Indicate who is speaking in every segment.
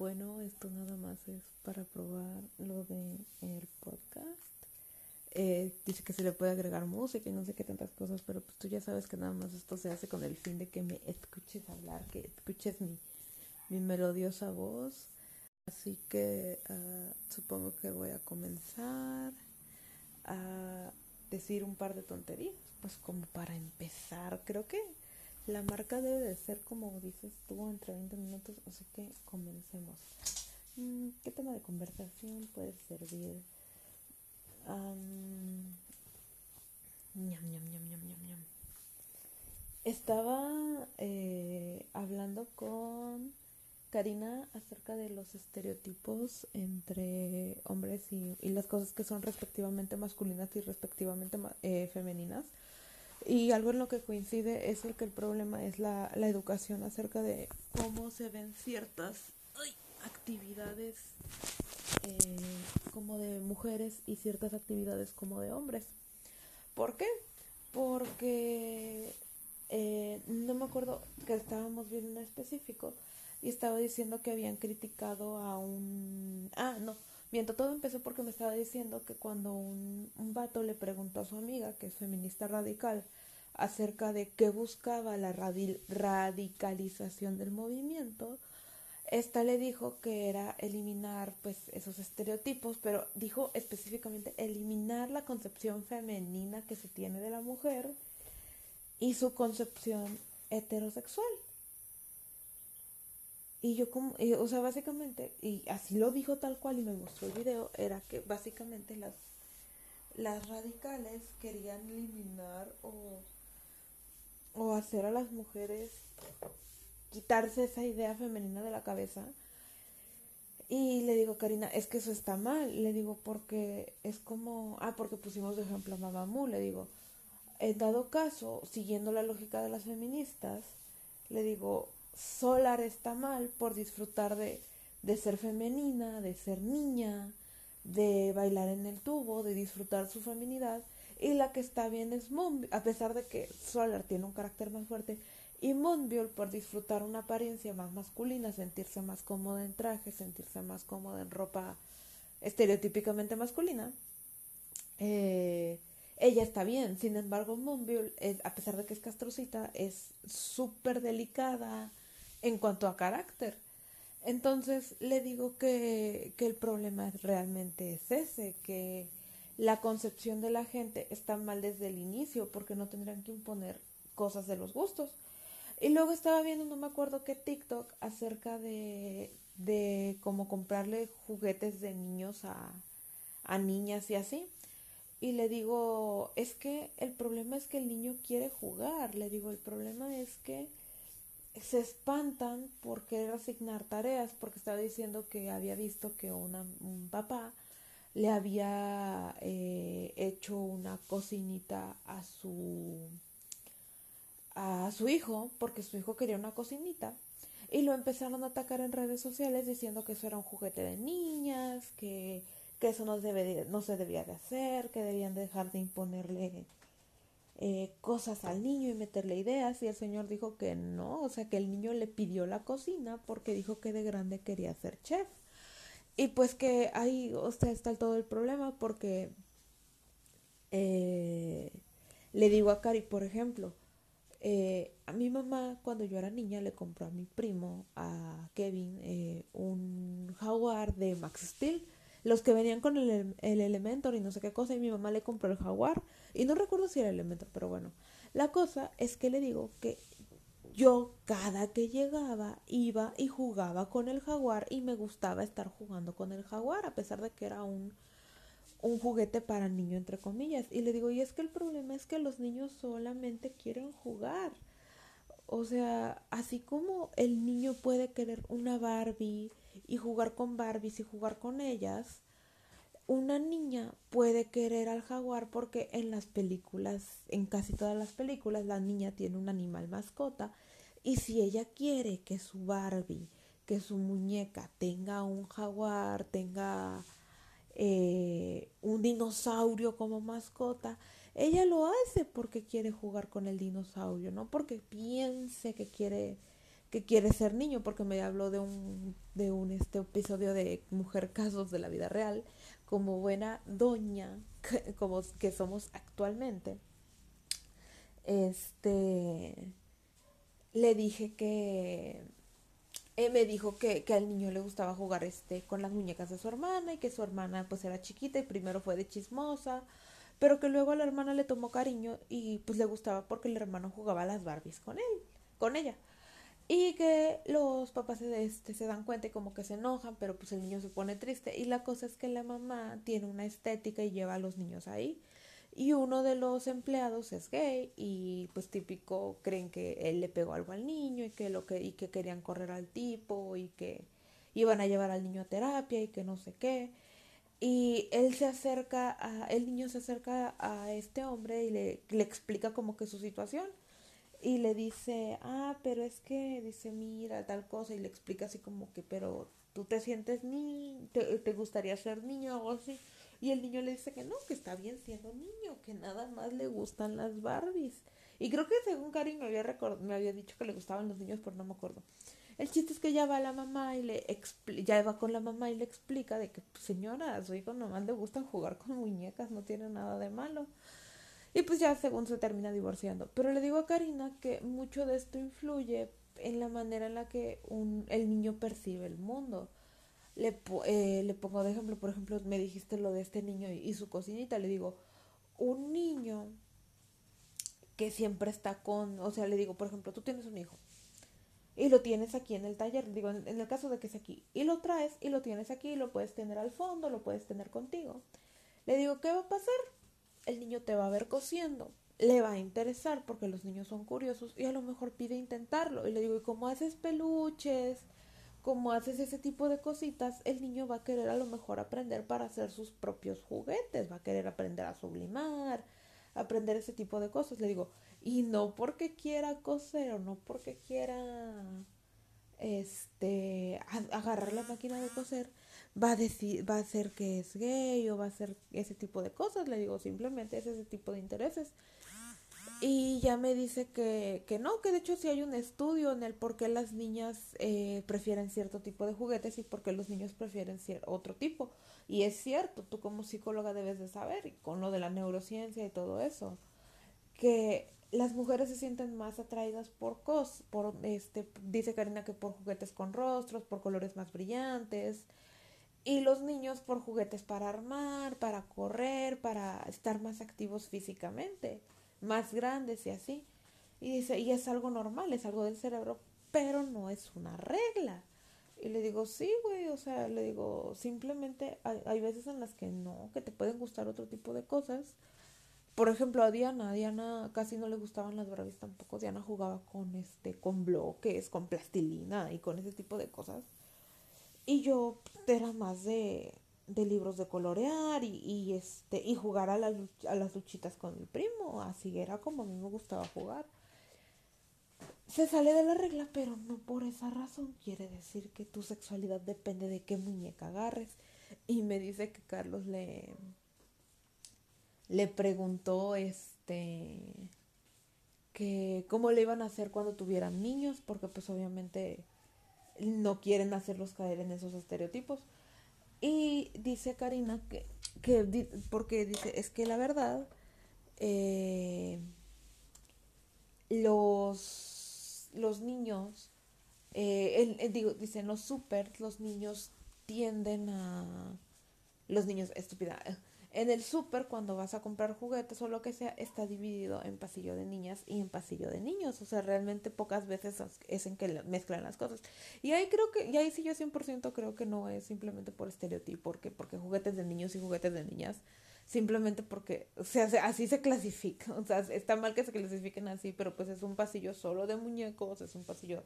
Speaker 1: bueno, esto nada más es para probar lo de el podcast. Eh, dice que se le puede agregar música y no sé qué tantas cosas, pero pues tú ya sabes que nada más esto se hace con el fin de que me escuches hablar, que escuches mi, mi melodiosa voz. Así que ah, supongo que voy a comenzar a decir un par de tonterías, pues como para empezar. Creo que la marca debe de ser como dices tú, entre 20 minutos, así que comencemos. Mm, ¿Qué tema de conversación puede servir? Estaba eh, hablando con Karina acerca de los estereotipos entre hombres y, las cosas que son respectivamente masculinas y respectivamente eh, femeninas. Y algo en lo que coincide es el que el problema es la, la educación acerca de cómo se ven ciertas actividades eh, como de mujeres y ciertas actividades como de hombres. ¿Por qué? Porque eh, no me acuerdo que estábamos viendo en específico y estaba diciendo que habían criticado a un... Ah, no, miento, todo empezó porque me estaba diciendo que cuando un, un vato le preguntó a su amiga, que es feminista radical, acerca de qué buscaba la radicalización del movimiento, esta le dijo que era eliminar pues esos estereotipos, pero dijo específicamente eliminar la concepción femenina que se tiene de la mujer y su concepción heterosexual. Y yo como, o sea, básicamente, y así lo dijo tal cual y me mostró el video, era que básicamente las, las radicales querían eliminar o, o hacer a las mujeres quitarse esa idea femenina de la cabeza. Y le digo, Karina, es que eso está mal. Le digo, porque es como, ah, porque pusimos de ejemplo a Mamamoo. Le digo, en dado caso, siguiendo la lógica de las feministas, le digo, Solar está mal por disfrutar de, de ser femenina, de ser niña, de bailar en el tubo, de disfrutar su feminidad. Y la que está bien es Moon, a pesar de que Solar tiene un carácter más fuerte, y Moonbiol por disfrutar una apariencia más masculina, sentirse más cómoda en traje, sentirse más cómoda en ropa estereotípicamente masculina, eh, ella está bien. Sin embargo, Moonbiol, a pesar de que es castrocita, es súper delicada en cuanto a carácter. Entonces le digo que, que el problema realmente es ese, que la concepción de la gente está mal desde el inicio porque no tendrían que imponer cosas de los gustos. Y luego estaba viendo, no me acuerdo qué TikTok, acerca de, de cómo comprarle juguetes de niños a, a niñas y así. Y le digo, es que el problema es que el niño quiere jugar. Le digo, el problema es que se espantan por querer asignar tareas, porque estaba diciendo que había visto que una, un papá le había eh, hecho una cocinita a su a su hijo porque su hijo quería una cocinita y lo empezaron a atacar en redes sociales diciendo que eso era un juguete de niñas, que, que eso no, debe, no se debía de hacer, que debían dejar de imponerle eh, cosas al niño y meterle ideas y el señor dijo que no, o sea que el niño le pidió la cocina porque dijo que de grande quería ser chef. Y pues que ahí, o sea, está todo el problema porque eh, le digo a Cari, por ejemplo, eh, a mi mamá, cuando yo era niña, le compró a mi primo, a Kevin, un jaguar de Max Steel. Los que venían con el, el, Elementor y no sé qué cosa, y mi mamá le compró el jaguar. Y no recuerdo si era el Elementor, pero bueno. La cosa es que le digo que yo cada que llegaba iba y jugaba con el jaguar y me gustaba estar jugando con el jaguar, a pesar de que era un un juguete para niño, entre comillas. Y le digo, y es que el problema es que los niños solamente quieren jugar. O sea, así como el niño puede querer una Barbie y jugar con Barbies y jugar con ellas, una niña puede querer al jaguar porque en las películas, en casi todas las películas, la niña tiene un animal mascota y si ella quiere que su Barbie, que su muñeca tenga un jaguar, tenga eh, un dinosaurio como mascota, ella lo hace porque quiere jugar con el dinosaurio, no porque piense que quiere que quiere ser niño porque me habló de un de un este episodio de mujer casos de la vida real como buena doña como que somos actualmente. Este le dije que él me dijo que, que al niño le gustaba jugar este con las muñecas de su hermana y que su hermana pues era chiquita y primero fue de chismosa pero que luego a la hermana le tomó cariño y pues le gustaba porque el hermano jugaba las Barbies con él con ella y que los papás este, se dan cuenta y como que se enojan, pero pues el niño se pone triste. Y la cosa es que la mamá tiene una estética y lleva a los niños ahí. Y uno de los empleados es gay y pues típico creen que él le pegó algo al niño y que lo que y que querían correr al tipo y que iban a llevar al niño a terapia y que no sé qué. Y él se acerca a, el niño se acerca a este hombre y le, le explica como que su situación y le dice, ah, pero es que, dice, mira, tal cosa, y le explica así como que, pero tú te sientes ni, te, gustaría ser niño o así. Y el niño le dice que no, que está bien siendo niño, que nada más le gustan las Barbies. Y creo que según Karin me había, me había dicho que le gustaban los niños, pero no me acuerdo. El chiste es que ya va la mamá y le ya va con la mamá y le explica de que, señora, a su hijo nomás le gustan jugar con muñecas, no tiene nada de malo. Y pues ya según se termina divorciando. Pero le digo a Karina que mucho de esto influye en la manera en la que un, el niño percibe el mundo. Le, eh, le pongo de ejemplo, por ejemplo, me dijiste lo de este niño y, y su cocinita. Le digo, un niño que siempre está con, o sea, le digo, por ejemplo, tú tienes un hijo y lo tienes aquí en el taller, digo, en, en el caso de que es aquí, y lo traes y lo tienes aquí, lo puedes tener al fondo, lo puedes tener contigo. Le digo, ¿qué va a pasar? El niño te va a ver cosiendo, le va a interesar porque los niños son curiosos y a lo mejor pide intentarlo. Y le digo, ¿y cómo haces peluches? ¿Cómo haces ese tipo de cositas? El niño va a querer a lo mejor aprender para hacer sus propios juguetes, va a querer aprender a sublimar, aprender ese tipo de cosas. Le digo, y no porque quiera coser o no porque quiera este agarrar la máquina de coser, va a decir, va a ser que es gay o va a ser ese tipo de cosas, le digo, simplemente es ese tipo de intereses. Y ya me dice que, que no, que de hecho sí hay un estudio en el por qué las niñas eh, prefieren cierto tipo de juguetes y por qué los niños prefieren otro tipo. Y es cierto, tú como psicóloga debes de saber, y con lo de la neurociencia y todo eso, que las mujeres se sienten más atraídas por cos, por este, dice Karina que por juguetes con rostros, por colores más brillantes, y los niños por juguetes para armar, para correr, para estar más activos físicamente, más grandes y así. Y dice, y es algo normal, es algo del cerebro, pero no es una regla. Y le digo, sí, güey, o sea, le digo, simplemente hay, veces en las que no, que te pueden gustar otro tipo de cosas. Por ejemplo, a Diana, a Diana casi no le gustaban las Barbies tampoco. Diana jugaba con este, con bloques, con plastilina y con ese tipo de cosas. Y yo era más de, de libros de colorear y, y, este y jugar a las, a las luchitas con mi primo. Así era como a mí me gustaba jugar. Se sale de la regla, pero no por esa razón quiere decir que tu sexualidad depende de qué muñeca agarres. Y me dice que Carlos le, le preguntó este que cómo le iban a hacer cuando tuvieran niños, porque pues obviamente no quieren hacerlos caer en esos estereotipos. Y dice Karina que, que porque dice, es que la verdad, eh, los, los niños, eh, digo, dicen los super, los niños tienden a, los niños, estúpida, en el súper, cuando vas a comprar juguetes o lo que sea, está dividido en pasillo de niñas y en pasillo de niños. O sea, realmente pocas veces es en que mezclan las cosas. Y ahí creo que, y ahí sí yo 100% creo que no es simplemente por estereotipo, porque, porque juguetes de niños y juguetes de niñas, simplemente porque, o sea, así se clasifica. O sea, está mal que se clasifiquen así, pero pues es un pasillo solo de muñecos, es un pasillo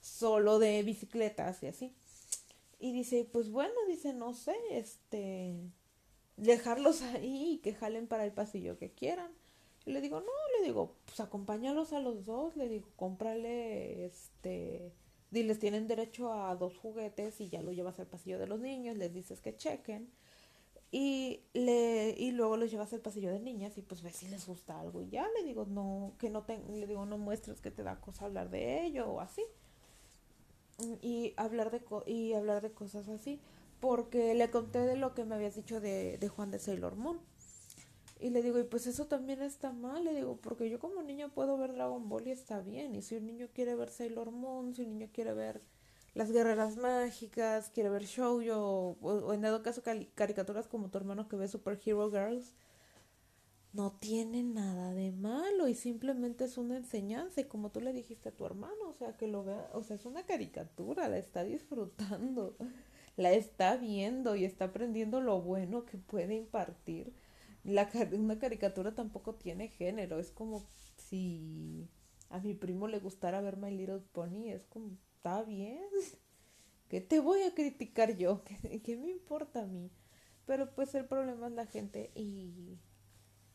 Speaker 1: solo de bicicletas y así. Y dice, pues bueno, dice, no sé, este dejarlos ahí y que jalen para el pasillo que quieran. Y le digo, no, le digo, pues acompáñalos a los dos, le digo, cómprale, este, diles, tienen derecho a dos juguetes y ya lo llevas al pasillo de los niños, les dices que chequen y le y luego los llevas al pasillo de niñas y pues ves si les gusta algo y ya le digo, no, que no te, le digo, no muestres que te da cosa hablar de ello o así. y hablar de y hablar de cosas así porque le conté de lo que me habías dicho de, de Juan de Sailor Moon y le digo, y pues eso también está mal, le digo, porque yo como niño puedo ver Dragon Ball y está bien. Y si un niño quiere ver Sailor Moon, si un niño quiere ver las guerreras mágicas, quiere ver shoujo, o, o en dado caso caricaturas como tu hermano que ve Super Hero Girls, no tiene nada de malo y simplemente es una enseñanza y como tú le dijiste a tu hermano, o sea, que lo vea, o sea, es una caricatura, la está disfrutando, la está viendo y está aprendiendo lo bueno que puede impartir la, una caricatura tampoco tiene género, es como si a mi primo le gustara ver My Little Pony, es como, está bien, ¿qué te voy a criticar yo? ¿Qué, ¿Qué, me importa a mí? Pero pues el problema es la gente y,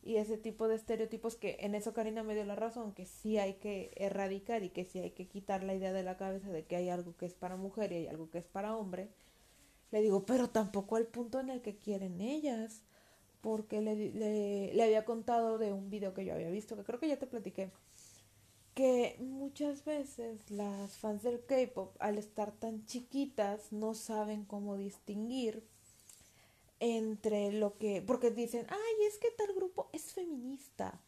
Speaker 1: y ese tipo de estereotipos que en eso Karina me dio la razón, que sí hay que erradicar y que sí hay que quitar la idea de la cabeza de que hay algo que es para mujer y hay algo que es para hombre. Le digo, pero tampoco al punto en el que quieren ellas porque le, le, había contado de un video que yo había visto, que creo que ya te platiqué, que muchas veces las fans del K-Pop, al estar tan chiquitas, no saben cómo distinguir entre lo que, porque dicen, ay, es que tal grupo es feminista.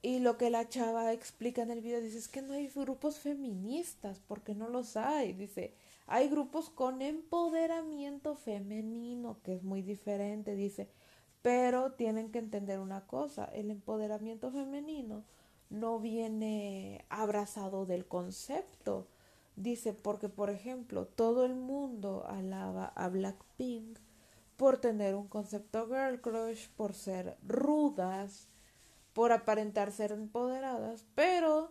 Speaker 1: Y lo que la chava explica en el video dice, es que no hay grupos feministas, porque no los hay. Dice, hay grupos con empoderamiento femenino, que es muy diferente. Dice, pero tienen que entender una cosa, el empoderamiento femenino no viene abrazado del concepto. Dice, porque por ejemplo, todo el mundo alaba a Blackpink por tener un concepto girl crush, por ser rudas, por aparentar ser empoderadas, pero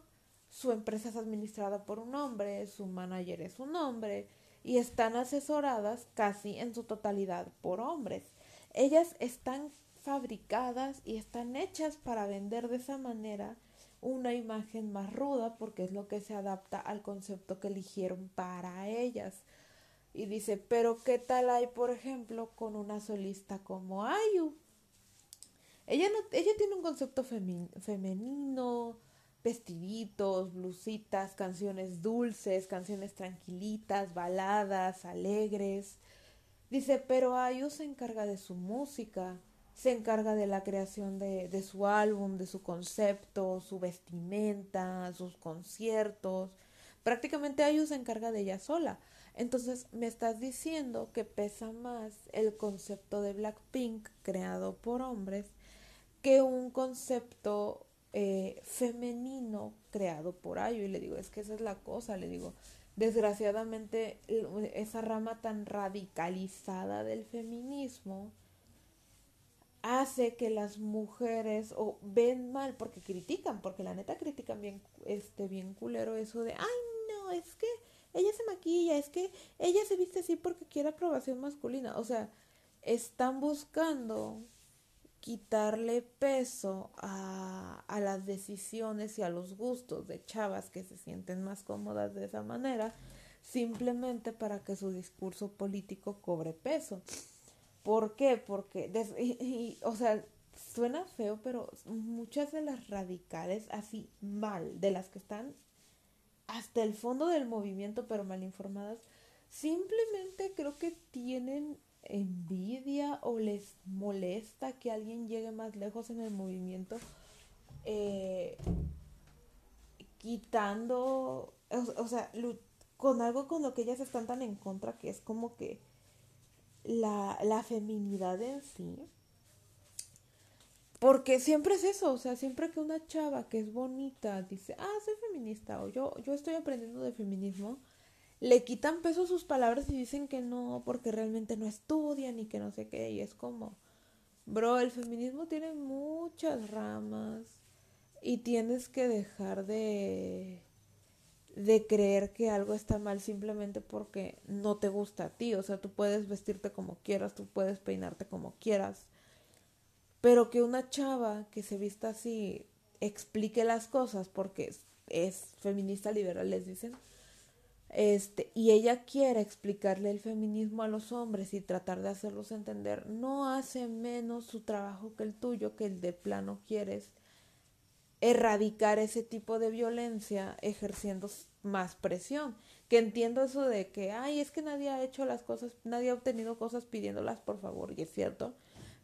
Speaker 1: su empresa es administrada por un hombre, su manager es un hombre y están asesoradas casi en su totalidad por hombres. Ellas están fabricadas y están hechas para vender de esa manera una imagen más ruda porque es lo que se adapta al concepto que eligieron para ellas. Y dice, pero ¿qué tal hay, por ejemplo, con una solista como Ayu? Ella, no, ella tiene un concepto femenino, vestiditos, blusitas, canciones dulces, canciones tranquilitas, baladas, alegres. Dice, pero Ayu se encarga de su música, se encarga de la creación de, de su álbum, de su concepto, su vestimenta, sus conciertos. Prácticamente Ayu se encarga de ella sola. Entonces me estás diciendo que pesa más el concepto de Blackpink creado por hombres que un concepto eh, femenino creado por Ayu. Y le digo, es que esa es la cosa, le digo, desgraciadamente esa rama tan radicalizada del feminismo hace que las mujeres o ven mal porque critican, porque la neta critican bien este bien culero eso de, "Ay, no, es que ella se maquilla, es que ella se viste así porque quiere aprobación masculina." O sea, están buscando quitarle peso a, a las decisiones y a los gustos de chavas que se sienten más cómodas de esa manera, simplemente para que su discurso político cobre peso. ¿Por qué? Porque, o sea, suena feo, pero muchas de las radicales, así mal, de las que están hasta el fondo del movimiento, pero mal informadas, simplemente creo que tienen envidia o les molesta que alguien llegue más lejos en el movimiento, eh, quitando, o, sea, con algo con lo que ellas están tan en contra, que es como que la, la feminidad en sí. Porque siempre es eso, o sea, siempre que una chava que es bonita dice, ah, soy feminista, o yo, yo estoy aprendiendo de feminismo, le quitan peso a sus palabras y dicen que no, porque realmente no estudian y que no sé qué. Y es como, bro, el feminismo tiene muchas ramas y tienes que dejar de de creer que algo está mal simplemente porque no te gusta a ti. O sea, tú puedes vestirte como quieras, tú puedes peinarte como quieras. Pero que una chava que se vista así explique las cosas porque es, es feminista liberal, les dicen este, y ella quiere explicarle el feminismo a los hombres y tratar de hacerlos entender, no hace menos su trabajo que el tuyo, que el de plano quieres erradicar ese tipo de violencia ejerciendo más presión. que entiendo eso de que, ay, es que nadie ha hecho las cosas, nadie ha obtenido cosas pidiéndolas por favor, y es cierto,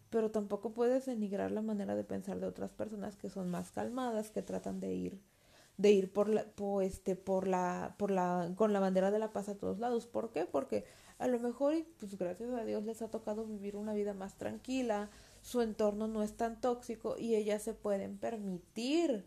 Speaker 1: pero tampoco puedes denigrar la manera de pensar de otras personas que son más calmadas, que tratan de ir de ir por la, por, este, por la, por la, con la bandera de la paz a todos lados. ¿Por qué? Porque a lo mejor, y pues gracias a Dios les ha tocado vivir una vida más tranquila, su entorno no es tan tóxico y ellas se pueden permitir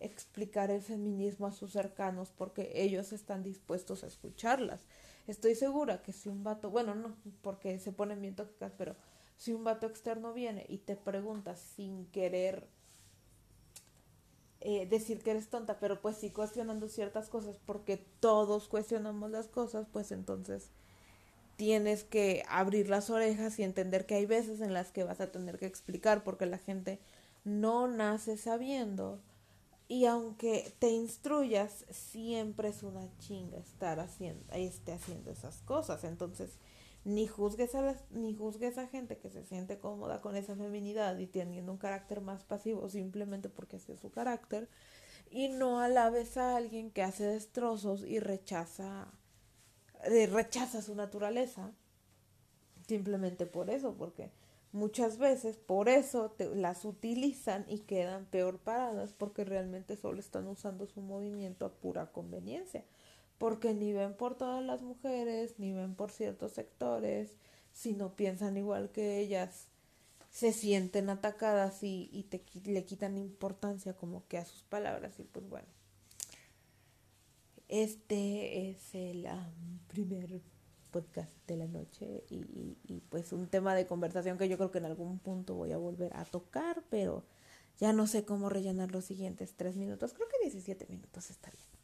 Speaker 1: explicar el feminismo a sus cercanos porque ellos están dispuestos a escucharlas. Estoy segura que si un vato, bueno, no, porque se ponen bien tóxicas, pero si un vato externo viene y te pregunta sin querer eh, decir que eres tonta, pero pues sí cuestionando ciertas cosas, porque todos cuestionamos las cosas, pues entonces tienes que abrir las orejas y entender que hay veces en las que vas a tener que explicar, porque la gente no nace sabiendo y aunque te instruyas, siempre es una chinga estar haciendo, esté haciendo esas cosas. Entonces, ni juzgues a ni juzgues a gente que se siente cómoda con esa feminidad y teniendo un carácter más pasivo simplemente porque así es su carácter. Y no alabes a alguien que hace destrozos y rechaza, eh, rechaza su naturaleza. Simplemente por eso, porque Muchas veces por eso te, las utilizan y quedan peor paradas porque realmente solo están usando su movimiento a pura conveniencia. Porque ni ven por todas las mujeres, ni ven por ciertos sectores, sino piensan igual que ellas, se sienten atacadas y, y te, le quitan importancia como que a sus palabras y pues bueno. Este es el primer podcast de la noche y, y, pues un tema de conversación que yo creo que en algún punto voy a volver a tocar, pero ya no sé cómo rellenar los siguientes tres minutos. Creo que 17 minutos está bien.